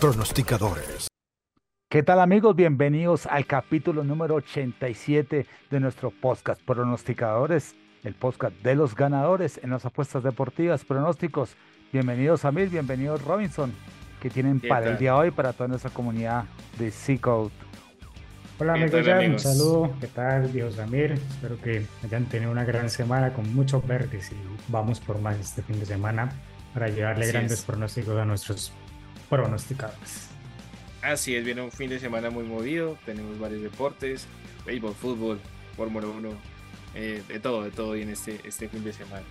pronosticadores. ¿Qué tal amigos? Bienvenidos al capítulo número 87 de nuestro podcast Pronosticadores, el podcast de los ganadores en las apuestas deportivas, pronósticos. Bienvenidos a Mil, bienvenidos Robinson, que tienen para el día de hoy para toda nuestra comunidad de C-Code. Hola amigos, un saludo, ¿qué tal Dios Samir? Espero que hayan tenido una gran semana con muchos verdes y vamos por más este fin de semana para llevarle grandes pronósticos a nuestros pronosticadores. Así es, viene un fin de semana muy movido, tenemos varios deportes, béisbol, fútbol, Fórmula 1, eh, de todo, de todo en este, este fin de semana.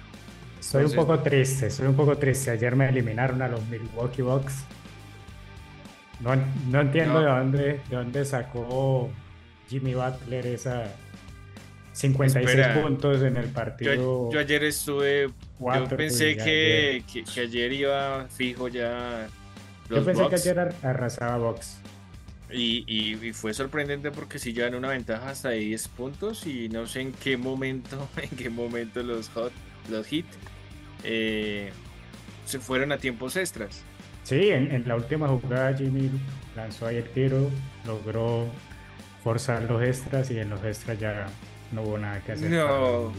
Soy un poco triste, soy un poco triste. Ayer me eliminaron a los Milwaukee Bucks. No, no entiendo De, dónde, de dónde sacó Jimmy Butler esa 56 puntos en el partido. Yo, ayer estuve. yo pensé que, que, ayer iba fijo ya. Yo pensé que ayer arrasaba Box. Y, y, fue sorprendente porque si llevan una ventaja hasta de 10 puntos y no sé en qué momento, en qué momento los hot, los hit eh, se fueron a tiempos extras. Sí, en, la última jugada Jimmy lanzó ahí el tiro, logró forzar los extras y en los extras ya no hubo nada que hacer. No.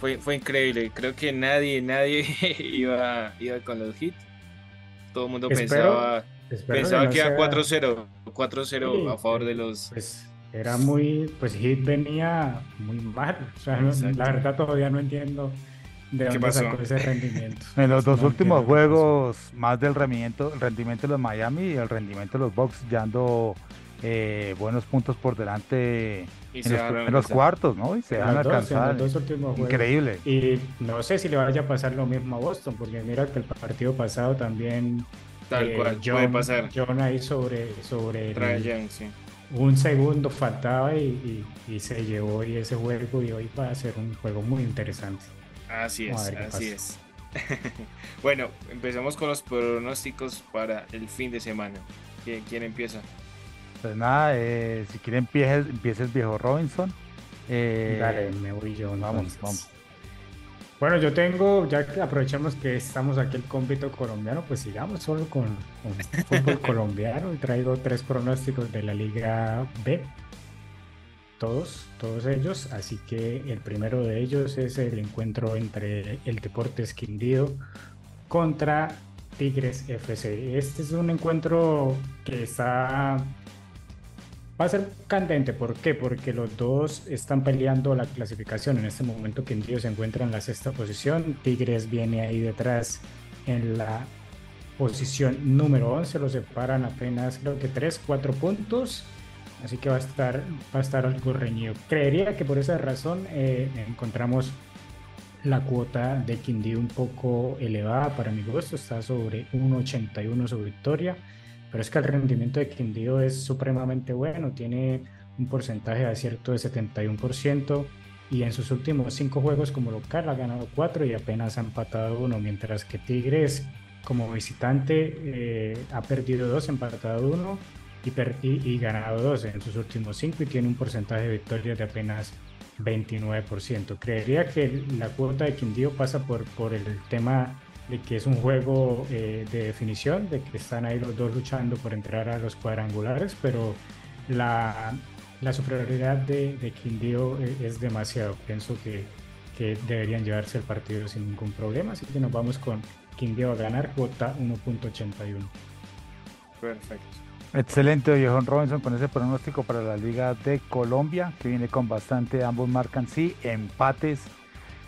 Fue, fue increíble. Creo que nadie, nadie iba, iba con los hits. Todo el mundo pensaba, pensaba que, iba 4-0. 4-0 a favor de los. Pues era muy. Pues Hit venía muy mal. O sea, la verdad todavía no entiendo ¿De dónde pasó? sacó ese rendimiento? En los dos últimos juegos, más del rendimiento, el rendimiento de los Miami y el rendimiento de los Bucks ya ando eh, buenos puntos por delante en los cuartos, ¿no? Y se dejan alcanzar. Increíble. Y no sé si le vaya a pasar lo mismo a Boston, porque mira que el partido pasado también. Tal eh, cual, John, puede pasar. John ahí sobre. sobre Un segundo faltaba y, y, se llevó y ese juego y hoy va a ser un juego muy interesante. Así es, así es. bueno, empezamos con los pronósticos para el fin de semana. ¿Quién, empieza? Pues nada, eh, si quiere empieza, el viejo Robinson. Eh, Dale, me voy yo. Vamos, vamos. Bueno, yo tengo, ya que aprovechamos que estamos aquí el cómpito colombiano, pues sigamos solo con, con fútbol colombiano y traigo tres pronósticos de la Liga B todos, todos ellos. Así que el primero de ellos es el encuentro entre el Deportes Quindío contra Tigres FC. Este es un encuentro que está va a ser candente. ¿Por qué? Porque los dos están peleando la clasificación. En este momento Quindío se encuentra en la sexta posición. Tigres viene ahí detrás en la posición número 11. Lo separan apenas creo que 3, 4 puntos. Así que va a estar, va a estar algo reñido. Creería que por esa razón eh, encontramos la cuota de Quindío un poco elevada para mi gusto, está sobre 1.81 su victoria, pero es que el rendimiento de Quindío es supremamente bueno, tiene un porcentaje de acierto de 71% y en sus últimos cinco juegos como local ha ganado 4 y apenas ha empatado uno, mientras que Tigres como visitante eh, ha perdido 2, empatado 1 y, ganado 12 en sus últimos 5 y tiene un porcentaje de victorias de apenas 29%. Creería que la cuota de Quindío pasa por, por el tema de que es un juego eh, de definición, de que están ahí los dos luchando por entrar a los cuadrangulares, pero la, la superioridad de, de Quindío eh, es demasiado. Pienso que, que deberían llevarse el partido sin ningún problema, así que nos vamos con Quindío a ganar cuota 1.81. Perfecto. Excelente, Johan Robinson, con ese pronóstico para la Liga de Colombia, que viene con bastante, ambos marcan sí, empates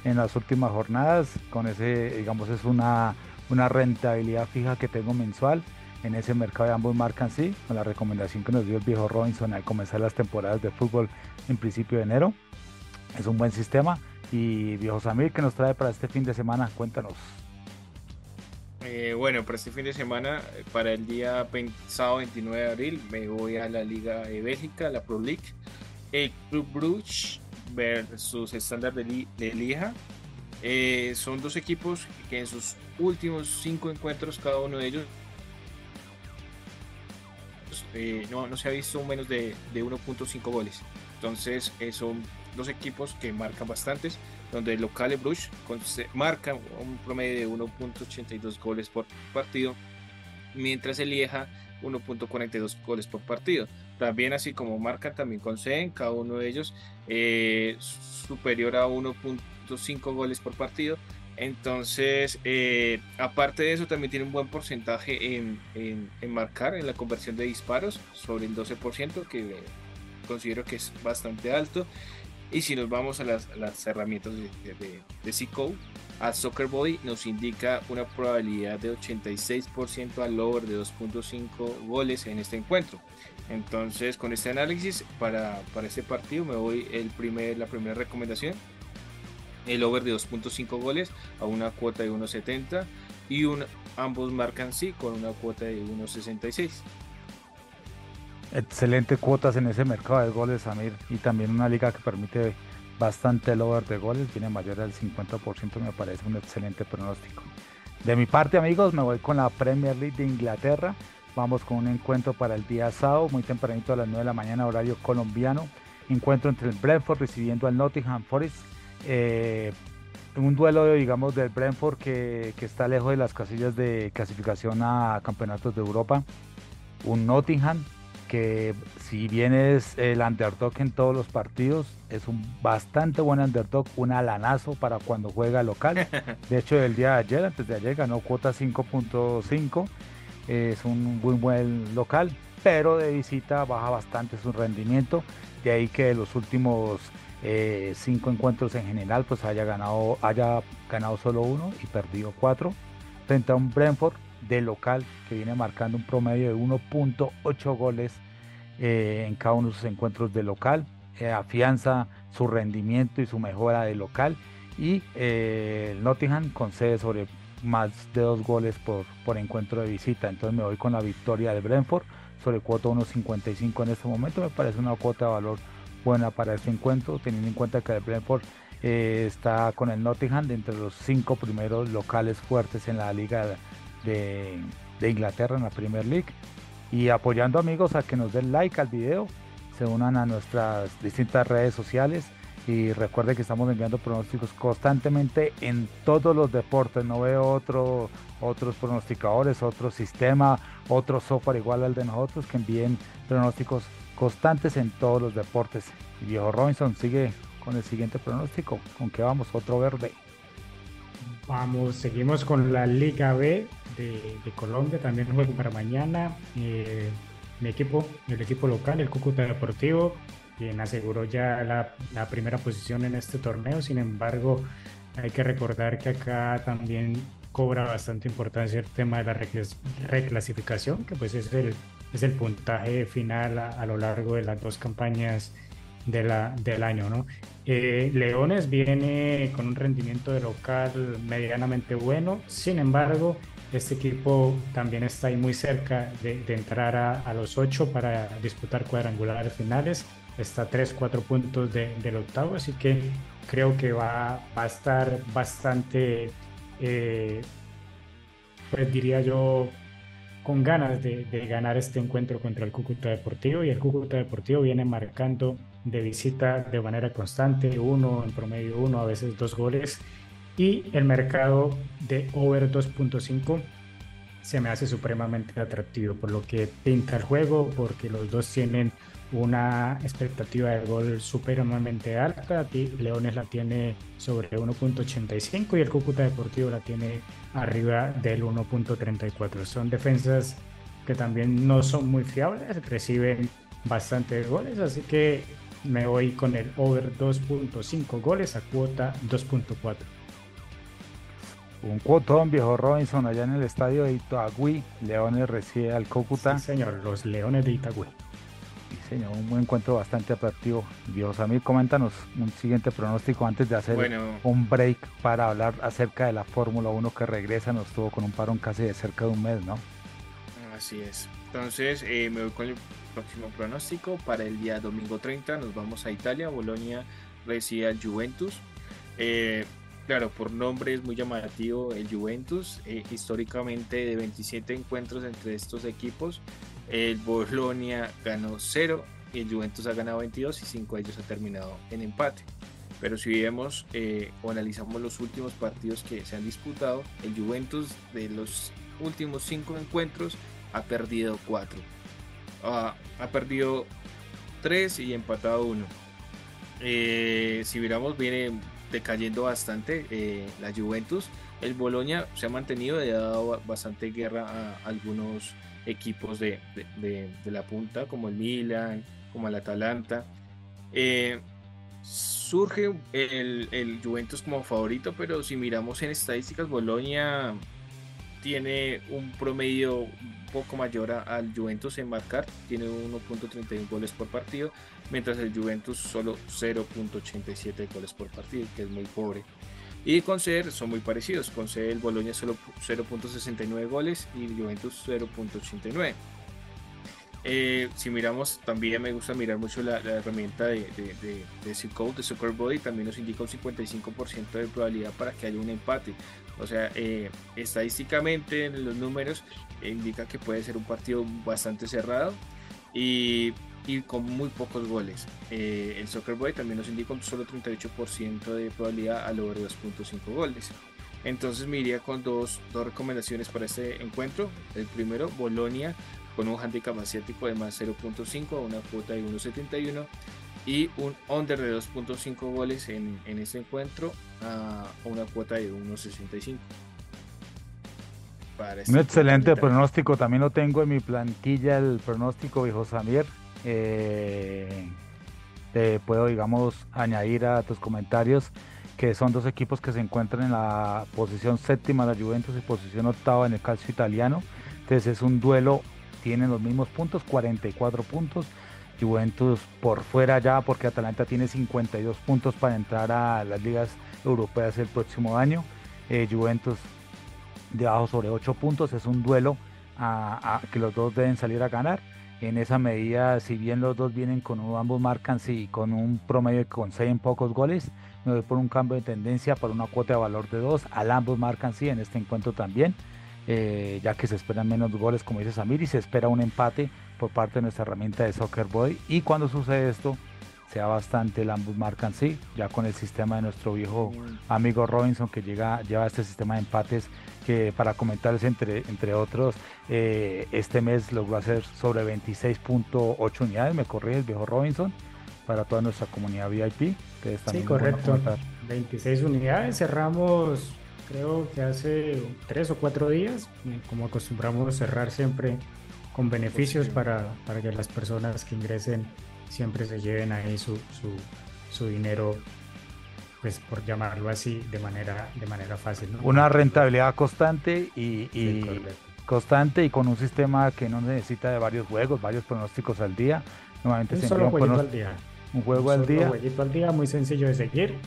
en las últimas jornadas, con ese, digamos, es una, una rentabilidad fija que tengo mensual en ese mercado de ambos marcan sí, con la recomendación que nos dio el viejo Robinson al comenzar las temporadas de fútbol en principio de enero. Es un buen sistema. Y viejo Samir, ¿qué nos trae para este fin de semana? Cuéntanos. Eh, bueno, para este fin de semana, para el día sábado 29 de abril, me voy a la Liga de Bélgica, la Pro League. El Club Brugge versus Standard de, de Lija. Eh, son dos equipos que en sus últimos cinco encuentros, cada uno de ellos, eh, no, no, se ha visto menos de, de 1.5 goles. Entonces, son dos equipos que marcan bastantes donde el local Bruges marca un promedio de 1.82 goles por partido mientras el Lieja 1.42 goles por partido. También así como marcan, también conceden cada uno de ellos eh, superior a 1.5 goles por partido. Entonces, eh, aparte de eso, también tiene un buen porcentaje en, marcar, en la conversión de disparos, sobre el 12%, que considero que es bastante alto. Y si nos vamos a las, herramientas de, de, de a Soccer Body nos indica una probabilidad de 86% al over de 2.5 goles en este encuentro. Entonces, con este análisis para, para este partido me voy el primer, la primera recomendación. El over de 2.5 goles a una cuota de 1.70 y ambos marcan sí con una cuota de 1.66. Excelente cuotas en ese mercado de goles, Amir, y también una liga que permite bastante el over de goles, viene mayor al 50%, me parece un excelente pronóstico. De mi parte, amigos, me voy con la Premier League de Inglaterra. Vamos con un encuentro para el día sábado, muy tempranito a las 9 de la mañana, horario colombiano. Encuentro entre el Brentford recibiendo al Nottingham Forest. Eh, un duelo, digamos, del Brentford que, que, está lejos de las casillas de clasificación a campeonatos de Europa. Un Nottingham que si bien es el underdog en todos los partidos, es un bastante buen underdog, un alanazo para cuando juega local. De hecho, el día de ayer, antes de ayer, ganó cuota 5.5. Es un muy buen local, pero de visita baja bastante su rendimiento. De ahí que los últimos eh, cinco encuentros en general, pues haya ganado, haya ganado solo uno y perdido cuatro frente a un Brentford de local que viene marcando un promedio de 1.8 goles eh, en cada uno de sus encuentros de local, eh, afianza su rendimiento y su mejora de local. Y eh, el Nottingham concede sobre más de dos goles por, por encuentro de visita, entonces me voy con la victoria de Brentford sobre cuota 1.55 en este momento, me parece una cuota de valor buena para este encuentro, teniendo en cuenta que el Brentford está con el Nottingham de entre los cinco primeros locales fuertes en la liga de, Inglaterra en la Premier League. Y apoyando amigos a que nos den like al video, se unan a nuestras distintas redes sociales y recuerde que estamos enviando pronósticos constantemente en todos los deportes. No veo otro, otros pronosticadores, otro sistema, otro software igual al de nosotros que envíen pronósticos constantes en todos los deportes. Viejo Robinson sigue con el siguiente pronóstico. ¿Con qué vamos? Otro verde. Vamos, seguimos con la Liga B de, Colombia, también juego para mañana. Eh, mi equipo, el equipo local, el Cúcuta Deportivo, quien aseguró ya la, primera posición en este torneo. Sin embargo, hay que recordar que acá también cobra bastante importancia el tema de la reclasificación, que pues es el, es el puntaje final a, lo largo de las dos campañas del año. ¿no? Eh, Leones viene con un rendimiento de local medianamente bueno, sin embargo, este equipo también está ahí muy cerca de, entrar a, los ocho para disputar cuadrangulares finales. Está a 3, 4 puntos del octavo, así que creo que va, a estar bastante, eh, pues diría yo, con ganas de, ganar este encuentro contra el Cúcuta Deportivo. Y el Cúcuta Deportivo viene marcando de visita de manera constante, uno en promedio, uno, a veces dos goles y el mercado de over 2.5 se me hace supremamente atractivo por lo que pinta el juego, porque los dos tienen una expectativa de gol supremamente alta. Leones la tiene sobre 1.85 y el Cúcuta Deportivo la tiene arriba del 1.34. Son defensas que también no son muy fiables, reciben bastantes goles, así que me voy con el over 2.5 goles a cuota 2.4. Un cuotón, viejo Robinson, allá en el estadio de Itagüí. Leones recibe al Cúcuta. Sí, señor, los Leones de Itagüí. Sí, señor, un buen encuentro bastante atractivo. Dios, a mí coméntanos un siguiente pronóstico antes de hacer un break para hablar acerca de la Fórmula 1 que regresa. Nos tuvo con un parón casi de cerca de un mes, ¿no? Así es. Entonces, eh, me voy con el próximo pronóstico para el día domingo 30 nos vamos a Italia, Bolonia recibe al Juventus. Eh, claro, por nombre es muy llamativo el Juventus, eh, históricamente de 27 encuentros entre estos equipos, el Bolonia ganó 0 y el Juventus ha ganado 22 y 5 de ellos ha terminado en empate. Pero si vemos eh, o analizamos los últimos partidos que se han disputado, el Juventus de los últimos 5 encuentros ha perdido 4 ha, perdido 3 y empatado 1. Eh, si miramos, viene decayendo bastante eh, la Juventus. El Boloña se ha mantenido y ha dado bastante guerra a algunos equipos de, de, la punta, como el Milan, como el Atalanta. Eh, surge el, el, Juventus como favorito, pero si miramos en estadísticas, Boloña tiene un promedio un poco mayor al Juventus en marcar, tiene 1.31 goles por partido, mientras el Juventus solo 0.87 goles por partido, que es muy pobre. Y con CER son muy parecidos, con el Boloña solo 0.69 goles y el Juventus 0.89. Eh, si miramos, también me gusta mirar mucho la, herramienta de, de, de, de Soccer Body, también nos indica un 55% de probabilidad para que haya un empate. O sea, eh, estadísticamente en los números indica que puede ser un partido bastante cerrado y, y con muy pocos goles. Eh, el Soccer Boy también nos indica un solo 38% de probabilidad a lograr 2.5 goles. Entonces me iría con dos, dos recomendaciones para este encuentro. El primero, Bolonia con un handicap asiático de más 0.5 a una cuota de 1.71 y un under de 2.5 goles en, en este encuentro a una cuota de 1.65. Este un excelente pronóstico, también lo tengo en mi plantilla, el pronóstico viejo Samir. Eh, te puedo, digamos, añadir a tus comentarios que son dos equipos que se encuentran en la posición séptima de la Juventus y posición octava en el calcio italiano. Entonces es un duelo tienen los mismos puntos, 44 puntos. Juventus por fuera ya, porque Atalanta tiene 52 puntos para entrar a las ligas europeas el próximo año. Eh, Juventus debajo sobre 8 puntos, es un duelo que los dos deben salir a ganar. En esa medida, si bien los dos vienen con ambos marcan sí, con un promedio con 6 en pocos goles, me voy por un cambio de tendencia para una cuota de valor de 2. Al ambos marcan sí en este encuentro también. Eh, ya que se esperan menos goles, como dice Samir, y se espera un empate por parte de nuestra herramienta de Soccer Boy. Y cuando sucede esto, sea bastante el ambos marcan sí, ya con el sistema de nuestro viejo amigo Robinson que llega, lleva este sistema de empates que para comentarles entre, entre otros, eh, este mes logró hacer sobre 26.8 unidades, me corrige el viejo Robinson, para toda nuestra comunidad VIP. Que sí, correcto. 26 unidades, cerramos creo que hace tres o cuatro días, como acostumbramos cerrar siempre con beneficios para, para que las personas que ingresen siempre se lleven ahí su, su, su dinero pues por llamarlo así de manera de manera fácil una rentabilidad constante y, y constante y con un sistema que no necesita de varios juegos varios pronósticos al día. Nuevamente un solo jueguito al día. un juego al día. jueguito al día muy sencillo de seguir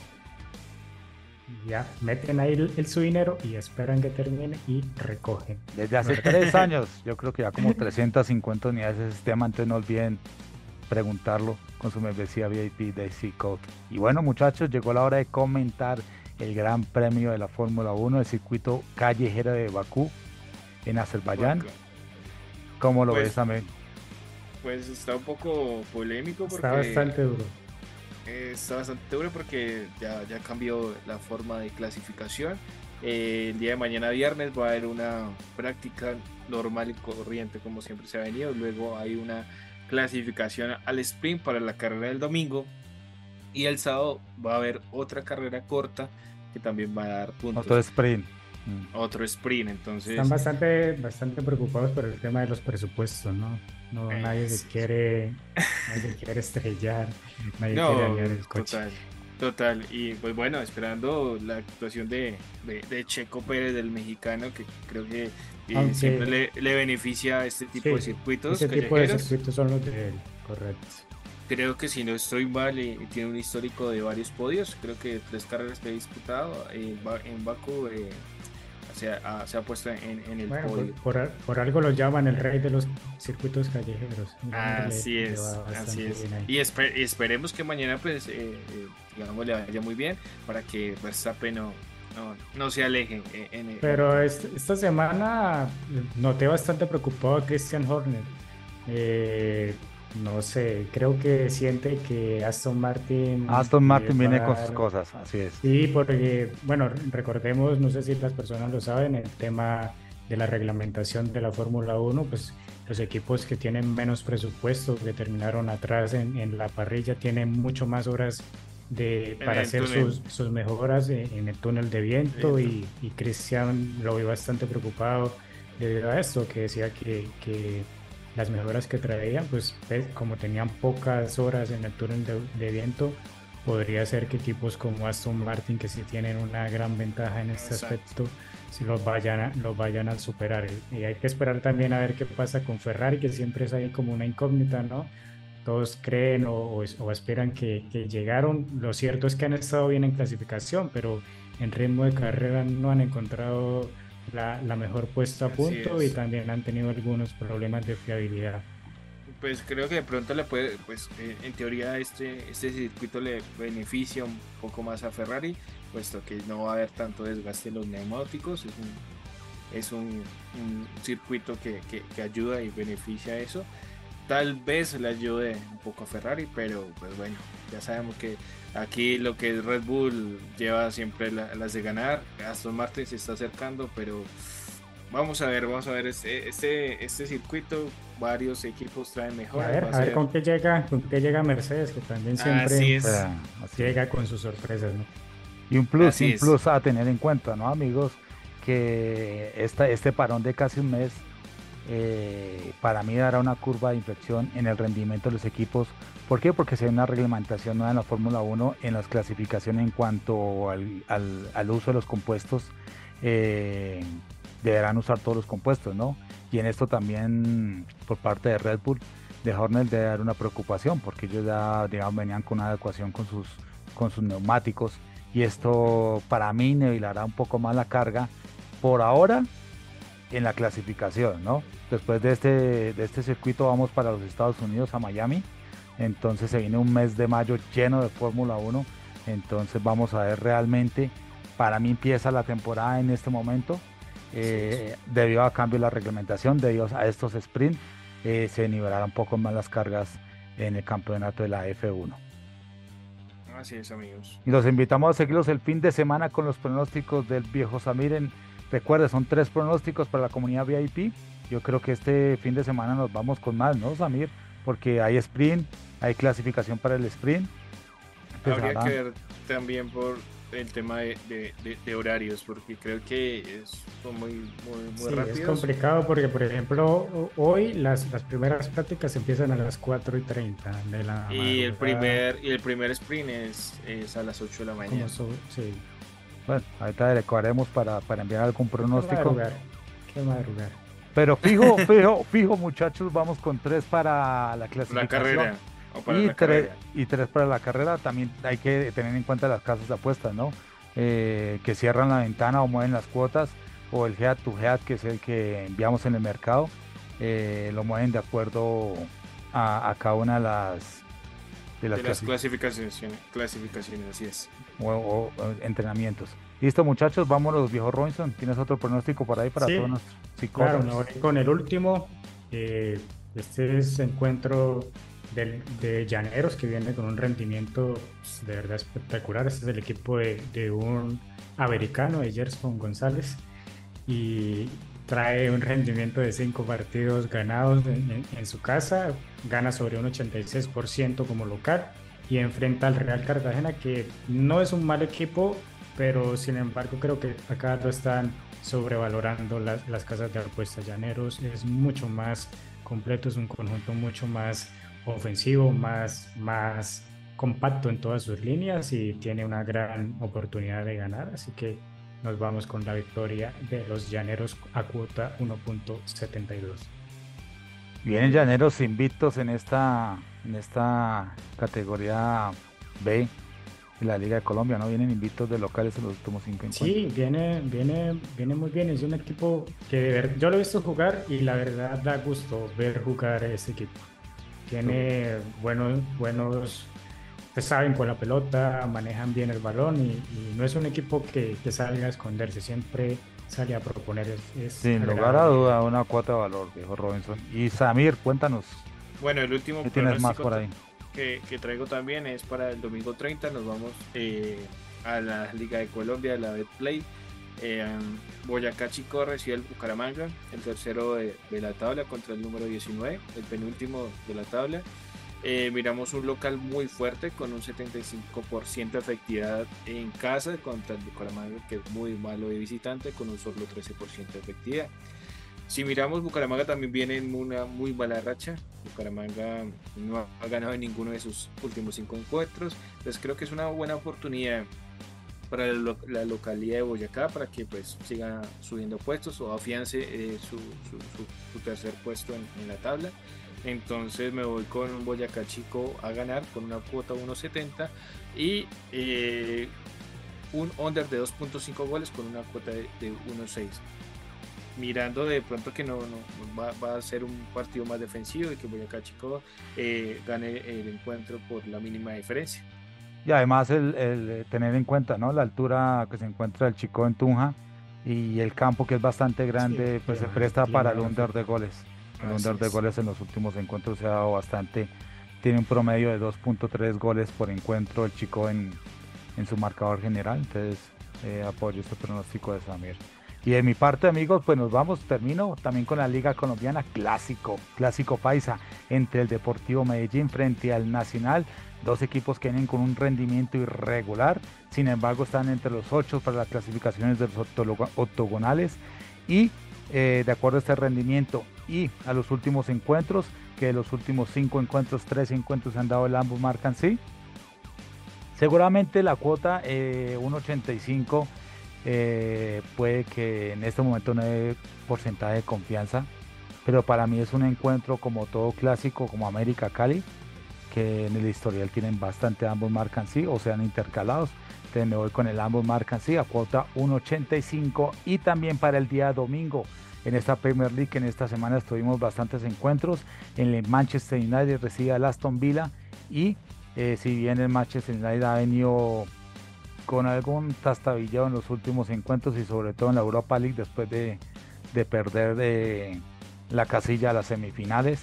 ya meten ahí el, su dinero y esperan que termine y recogen. Desde hace tres años, yo creo que ya como 350 unidades de sistema, entonces no olviden preguntarlo con su membresía VIP de C-Code. Y bueno, muchachos, llegó la hora de comentar el Gran Premio de la Fórmula 1, el circuito callejero de Bakú en Azerbaiyán. ¿Cómo lo pues, ves, también? Pues está un poco polémico porque... Está bastante duro está bastante duro porque ya, ya cambió la forma de clasificación. Eh, el día de mañana viernes va a haber una práctica normal y corriente como siempre se ha venido. Luego hay una clasificación al sprint para la carrera del domingo. Y el sábado va a haber otra carrera corta que también va a dar puntos. Otro sprint. Mm. Otro sprint, entonces... Están bastante, bastante preocupados por el tema de los presupuestos, ¿no? No, nadie se quiere, nadie quiere estrellar, nadie quiere dañar el coche. Total, total. Y pues bueno, esperando la actuación de, de, Checo Pérez, del mexicano, que creo que eh, siempre le, le, beneficia este tipo de circuitos. Este tipo de circuitos son los de él, correcto. Creo que si no estoy mal, eh, tiene un histórico de varios podios. Creo que tres carreras que ha disputado eh, en Baku se ha, se ha puesto en, en el podio. Por, por, algo lo llaman el rey de los circuitos callejeros. Así es, así es. Y esperemos que mañana pues eh, eh, digamos le vaya muy bien para que Verstappen no, no, no se aleje. En, Pero esta semana noté bastante preocupado a Christian Horner. Eh, no sé, creo que siente que Aston Martin... Aston Martin viene con sus cosas, así es. Sí, porque, bueno, recordemos, no sé si las personas lo saben, el tema de la reglamentación de la Fórmula 1, pues los equipos que tienen menos presupuesto, que terminaron atrás en, en la parrilla, tienen mucho más horas de, para hacer sus, sus, mejoras en, el túnel de viento y, y, Cristian lo vi bastante preocupado debido a esto, que decía que, que las mejoras que traían, pues como tenían pocas horas en el túnel de, de, viento, podría ser que equipos como Aston Martin, que sí tienen una gran ventaja en este aspecto, si los vayan, a, los vayan a superar. Y hay que esperar también a ver qué pasa con Ferrari, que siempre es ahí como una incógnita, ¿no? Todos creen o, o, esperan que, que, llegaron. Lo cierto es que han estado bien en clasificación, pero en ritmo de carrera no han encontrado la, la mejor puesta a punto y también han tenido algunos problemas de fiabilidad. Pues creo que de pronto le puede, pues eh, en teoría este, este circuito le beneficia un poco más a Ferrari, puesto que no va a haber tanto desgaste en los neumáticos, es un, es un, circuito que, que, ayuda y beneficia eso. Tal vez le ayude un poco a Ferrari, pero pues bueno, ya sabemos que aquí lo que es Red Bull lleva siempre las de ganar, Aston Martin se está acercando, pero vamos a ver, vamos a ver este, este, este circuito, varios equipos traen mejor. A ver, a, ver con qué llega, con qué llega Mercedes, que también siempre llega con sus sorpresas, ¿no? Y un plus, un plus a tener en cuenta, ¿no, amigos? Que esta, este parón de casi un mes eh, para mí dará una curva de inflexión en el rendimiento de los equipos. ¿Por qué? Porque se ve una reglamentación nueva en la Fórmula 1 en las clasificaciones en cuanto al, uso de los compuestos. Eh, deberán usar todos los compuestos, ¿no? Y en esto también por parte de Red Bull, de Hornet debe dar una preocupación porque ellos ya venían con una adecuación con sus, con sus neumáticos y esto para mí nivelará un poco más la carga por ahora en la clasificación, ¿no? Después de este, de este circuito vamos para los Estados Unidos a Miami, entonces se viene un mes de mayo lleno de Fórmula 1, entonces vamos a ver realmente, para mí empieza la temporada en este momento, eh, debido a cambio de la reglamentación, debido a estos sprints, eh, se nivelarán un poco más las cargas en el campeonato de la F1. Así es, amigos. Y los invitamos a seguirlos el fin de semana con los pronósticos del viejo Samir. Recuerde, son tres pronósticos para la comunidad VIP. Yo creo que este fin de semana nos vamos con más, ¿no, Samir? Porque hay sprint, hay clasificación para el sprint. Habría que ver también por el tema de, de, horarios, porque creo que es muy, muy, muy Es complicado porque, por ejemplo, hoy las, las primeras prácticas empiezan a las 4 y 30 de la y el primer Y el primer sprint es, es a las 8 de la mañana. sí. Bueno, ahorita adecuaremos para, para enviar algún pronóstico. Qué madrugar. Pero fijo, fijo, fijo, muchachos, vamos con tres para la clasificación. La carrera y, tres, y tres para la carrera. También hay que tener en cuenta las casas de apuestas, ¿no? Eh, que cierran la ventana o mueven las cuotas, o el head to head, que es el que enviamos en el mercado, eh, lo mueven de acuerdo a, cada una de las, de las, clasificaciones, clasificaciones, así es. O, entrenamientos. Listo, muchachos, vámonos, viejo Robinson. ¿Tienes otro pronóstico por ahí para todos nuestros psicólogos? Claro, con el último, eh, este es encuentro de, Llaneros que viene con un rendimiento pues, de verdad espectacular. Este es el equipo de, un americano, de Gerson González, y trae un rendimiento de cinco partidos ganados en, su casa, gana sobre un 86% como local y enfrenta al Real Cartagena, que no es un mal equipo, pero sin embargo creo que acá lo están sobrevalorando las, casas de apuestas. Llaneros es mucho más completo, es un conjunto mucho más ofensivo, más, más compacto en todas sus líneas y tiene una gran oportunidad de ganar. Así que nos vamos con la victoria de los Llaneros a cuota 1.72. Vienen Llaneros invictos en esta, en esta categoría B de la Liga de Colombia, ¿no? Vienen invictos de locales en los últimos cinco encuentros. Sí, viene, viene, viene muy bien. Es un equipo que yo lo he visto jugar y la verdad da gusto ver jugar a ese equipo. Tiene buenos, buenos, se saben con la pelota, manejan bien el balón y, no es un equipo que, que, salga a esconderse, siempre sale a proponer. Sin lugar a duda, una cuota de valor, viejo Robinson. Y Samir, cuéntanos. Bueno, el último tienes más por ahí? Que, que, traigo también es para el domingo 30, nos vamos eh, a la Liga de Colombia, la Betplay. Eh, Boyacá Chico recibe el Bucaramanga, el tercero de, la tabla contra el número 19, el penúltimo de la tabla. Eh, miramos un local muy fuerte con un 75% de efectividad en casa contra el Bucaramanga que es muy malo de visitante con un solo 13% de efectividad. Si miramos, Bucaramanga también viene en una muy mala racha. Bucaramanga no ha ganado en ninguno de sus últimos cinco encuentros. Entonces creo que es una buena oportunidad para la, localidad de Boyacá para que pues siga subiendo puestos o afiance eh, su, tercer puesto en, la tabla. Entonces me voy con un Boyacá Chico a ganar con una cuota 1.70 y eh, un under de 2.5 goles con una cuota de, de 1.6 mirando de pronto que no, no va, a ser un partido más defensivo y que Boyacá Chico eh, gane el encuentro por la mínima diferencia. Y además el, el, tener en cuenta ¿no? la altura que se encuentra el Chico en Tunja y el campo que es bastante grande, pues se presta para el under de goles. El under de goles en los últimos encuentros se ha dado bastante. Tiene un promedio de 2.3 goles por encuentro el Chico en, en su marcador general. Entonces eh, apoyo este pronóstico de Samir. Y de mi parte, amigos, pues nos vamos, termino también con la Liga Colombiana Clásico, Clásico Paisa, entre el Deportivo Medellín frente al Nacional, dos equipos que vienen con un rendimiento irregular, sin embargo están entre los ocho para las clasificaciones de los octogonales y eh, de acuerdo a este rendimiento y a los últimos encuentros, que los últimos cinco encuentros, tres encuentros han dado el ambos marcan sí. Seguramente la cuota eh, 1.85 eh, puede que en este momento no hay porcentaje de confianza, pero para mí es un encuentro como todo clásico, como América Cali, que en el historial tienen bastante, ambos marcan sí o sean intercalados. Entonces me voy con el ambos marcan sí a cuota 1.85 y también para el día domingo. En esta Premier League, en esta semana tuvimos bastantes encuentros. En el Manchester United recibe al Aston Villa y eh, si bien el Manchester United ha venido con algún tastabillado en los últimos encuentros y sobre todo en la Europa League después de, perder de la casilla a las semifinales,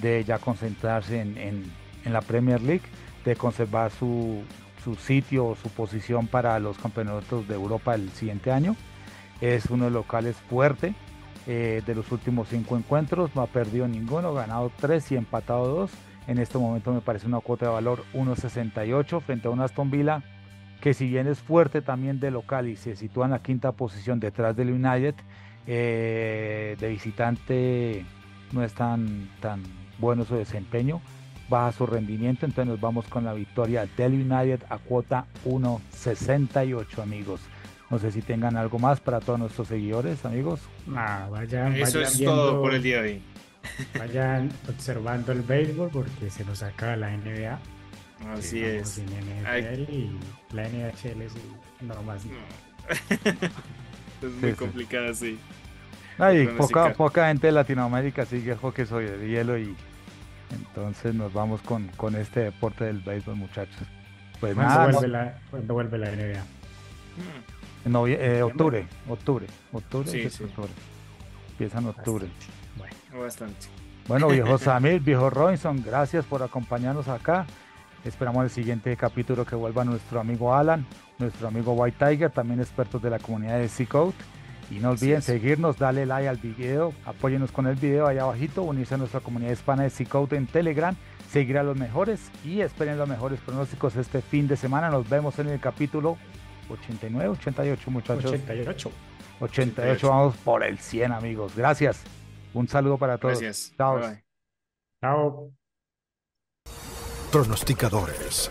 de ya concentrarse en, la Premier League, de conservar su, sitio o su posición para los campeonatos de Europa el siguiente año. Es uno de los locales fuerte eh, de los últimos cinco encuentros, no ha perdido ninguno, ganado tres y empatado dos. En este momento me parece una cuota de valor 1.68 frente a un Aston Villa que si bien es fuerte también de local y se sitúa en la quinta posición detrás del United, eh, de visitante no es tan, tan bueno su desempeño, baja su rendimiento, entonces nos vamos con la victoria del United a cuota 1.68 amigos. No sé si tengan algo más para todos nuestros seguidores, amigos. Ah, vayan, Eso es todo por el día de hoy. Vayan observando el béisbol porque se nos acaba la NBA. Así es. y la NHL es no más. es muy complicado, sí. poca, poca gente de Latinoamérica sigue el hockey sobre de hielo y entonces nos vamos con, con este deporte del béisbol, muchachos. Pues ¿Cuándo, vuelve la, ¿Cuándo vuelve la NBA? No, eh, octubre, octubre, octubre, sí, sí. octubre. Empieza en octubre. Bueno. Bastante. Bueno, viejo Samir, viejo Robinson, gracias por acompañarnos acá. Esperamos el siguiente capítulo que vuelva nuestro amigo Alan, nuestro amigo White Tiger, también expertos de la comunidad de C-Code. Y no olviden seguirnos, darle like al video, apóyenos con el video allá abajito, unirse a nuestra comunidad hispana de C-Code en Telegram, seguir a los mejores y esperen los mejores pronósticos este fin de semana. Nos vemos en el capítulo 89, 88 muchachos. 88. 88, vamos por el 100 amigos. Gracias. Un saludo para todos. Gracias. Chao. Chao pronosticadores